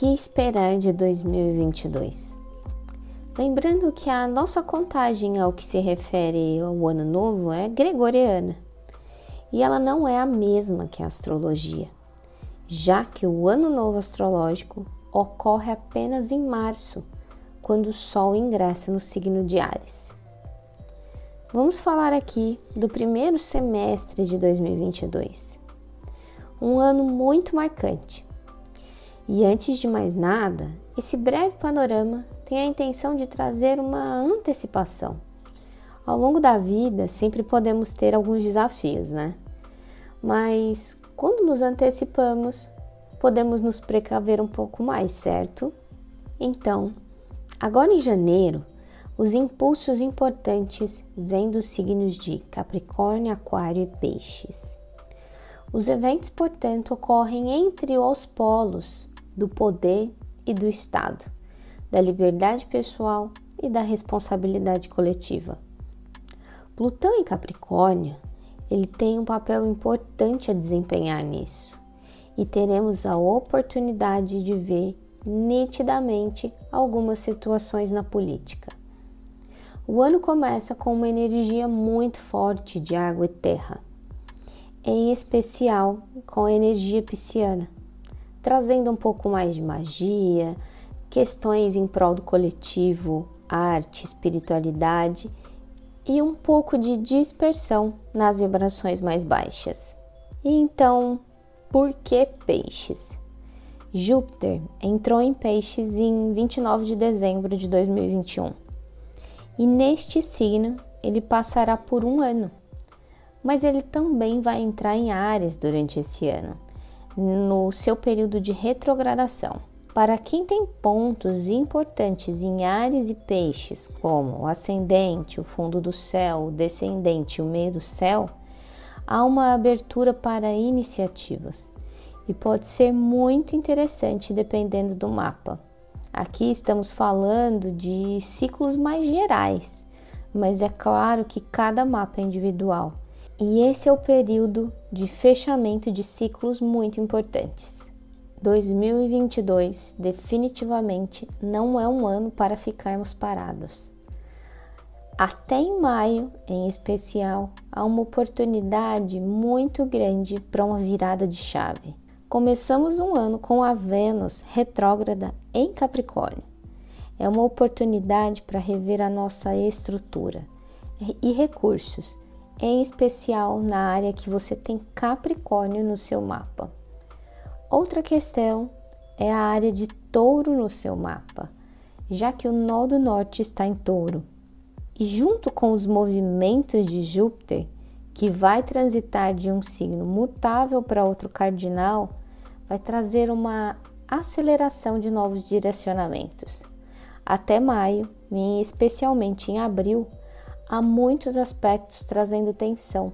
que esperar de 2022? Lembrando que a nossa contagem ao que se refere ao ano novo é gregoriana e ela não é a mesma que a astrologia, já que o ano novo astrológico ocorre apenas em março, quando o Sol ingressa no signo de Ares. Vamos falar aqui do primeiro semestre de 2022, um ano muito marcante. E antes de mais nada, esse breve panorama tem a intenção de trazer uma antecipação. Ao longo da vida, sempre podemos ter alguns desafios, né? Mas quando nos antecipamos, podemos nos precaver um pouco mais, certo? Então, agora em janeiro, os impulsos importantes vêm dos signos de Capricórnio, Aquário e Peixes. Os eventos, portanto, ocorrem entre os polos do poder e do Estado da liberdade pessoal e da responsabilidade coletiva. Plutão em Capricórnio, ele tem um papel importante a desempenhar nisso. E teremos a oportunidade de ver nitidamente algumas situações na política. O ano começa com uma energia muito forte de água e terra, em especial com a energia pisciana, trazendo um pouco mais de magia, questões em prol do coletivo, arte, espiritualidade e um pouco de dispersão nas vibrações mais baixas. E então, por que peixes? Júpiter entrou em peixes em 29 de dezembro de 2021. E neste signo ele passará por um ano. Mas ele também vai entrar em Ares durante esse ano, no seu período de retrogradação. Para quem tem pontos importantes em Ares e Peixes, como o ascendente, o fundo do céu, o descendente e o meio do céu, há uma abertura para iniciativas e pode ser muito interessante dependendo do mapa. Aqui estamos falando de ciclos mais gerais, mas é claro que cada mapa é individual. E esse é o período de fechamento de ciclos muito importantes. 2022 definitivamente não é um ano para ficarmos parados. Até em maio, em especial, há uma oportunidade muito grande para uma virada de chave. Começamos um ano com a Vênus retrógrada em Capricórnio. É uma oportunidade para rever a nossa estrutura e recursos, em especial na área que você tem Capricórnio no seu mapa. Outra questão é a área de touro no seu mapa, já que o nó do norte está em touro. E junto com os movimentos de Júpiter, que vai transitar de um signo mutável para outro cardinal, vai trazer uma aceleração de novos direcionamentos. Até maio, e especialmente em abril, há muitos aspectos trazendo tensão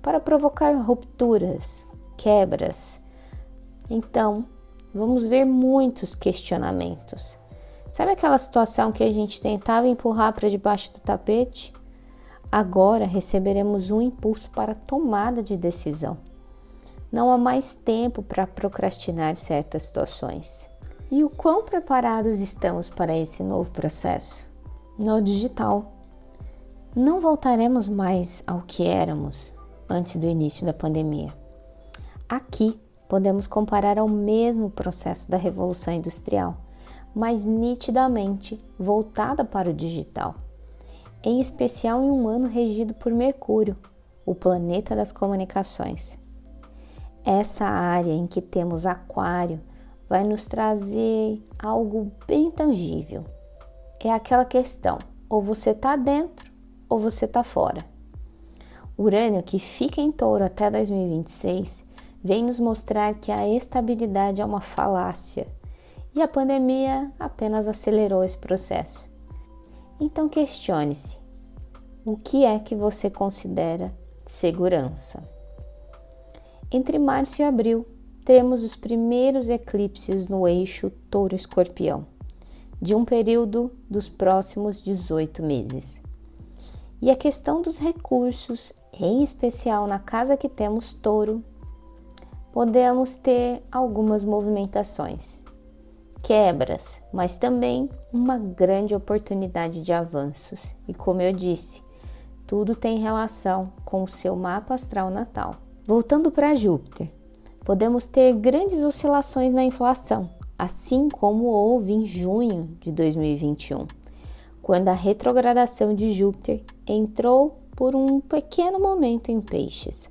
para provocar rupturas, quebras então, vamos ver muitos questionamentos. Sabe aquela situação que a gente tentava empurrar para debaixo do tapete? Agora receberemos um impulso para tomada de decisão. Não há mais tempo para procrastinar certas situações. E o quão preparados estamos para esse novo processo? No digital, não voltaremos mais ao que éramos antes do início da pandemia. Aqui podemos comparar ao mesmo processo da Revolução Industrial, mas nitidamente voltada para o digital, em especial em um ano regido por Mercúrio, o planeta das comunicações. Essa área em que temos Aquário vai nos trazer algo bem tangível. É aquela questão: ou você está dentro ou você está fora. Urânio, que fica em touro até 2026, vem nos mostrar que a estabilidade é uma falácia e a pandemia apenas acelerou esse processo. Então questione-se: o que é que você considera segurança? Entre março e abril, teremos os primeiros eclipses no eixo Touro-Escorpião, de um período dos próximos 18 meses. E a questão dos recursos, em especial na casa que temos Touro, podemos ter algumas movimentações. quebras, mas também uma grande oportunidade de avanços. E como eu disse, tudo tem relação com o seu mapa astral natal. Voltando para Júpiter, podemos ter grandes oscilações na inflação, assim como houve em junho de 2021, quando a retrogradação de Júpiter entrou por um pequeno momento em Peixes.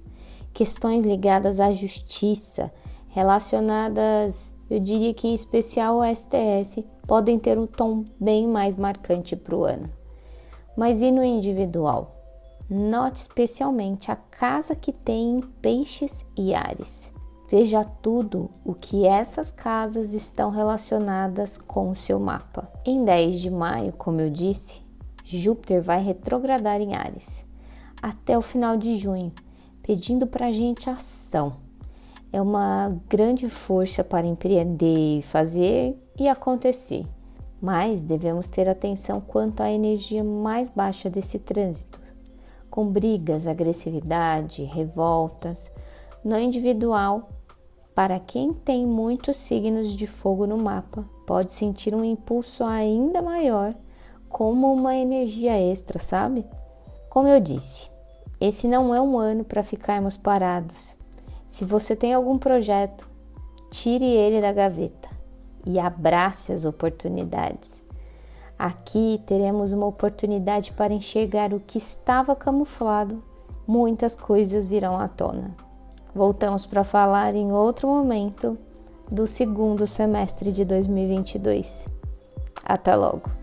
Questões ligadas à justiça, relacionadas, eu diria que em especial ao STF, podem ter um tom bem mais marcante para o ano. Mas e no individual? Note especialmente a casa que tem Peixes e Ares. Veja tudo o que essas casas estão relacionadas com o seu mapa. Em 10 de maio, como eu disse, Júpiter vai retrogradar em Ares até o final de junho, pedindo para a gente ação. É uma grande força para empreender, fazer e acontecer. Mas devemos ter atenção quanto à energia mais baixa desse trânsito, com brigas, agressividade, revoltas. No individual, para quem tem muitos signos de fogo no mapa, pode sentir um impulso ainda maior, como uma energia extra, sabe? Como eu disse, esse não é um ano para ficarmos parados. Se você tem algum projeto, tire ele da gaveta e abrace as oportunidades. Aqui teremos uma oportunidade para enxergar o que estava camuflado. Muitas coisas virão à tona. Voltamos para falar em outro momento do segundo semestre de 2022. Até logo!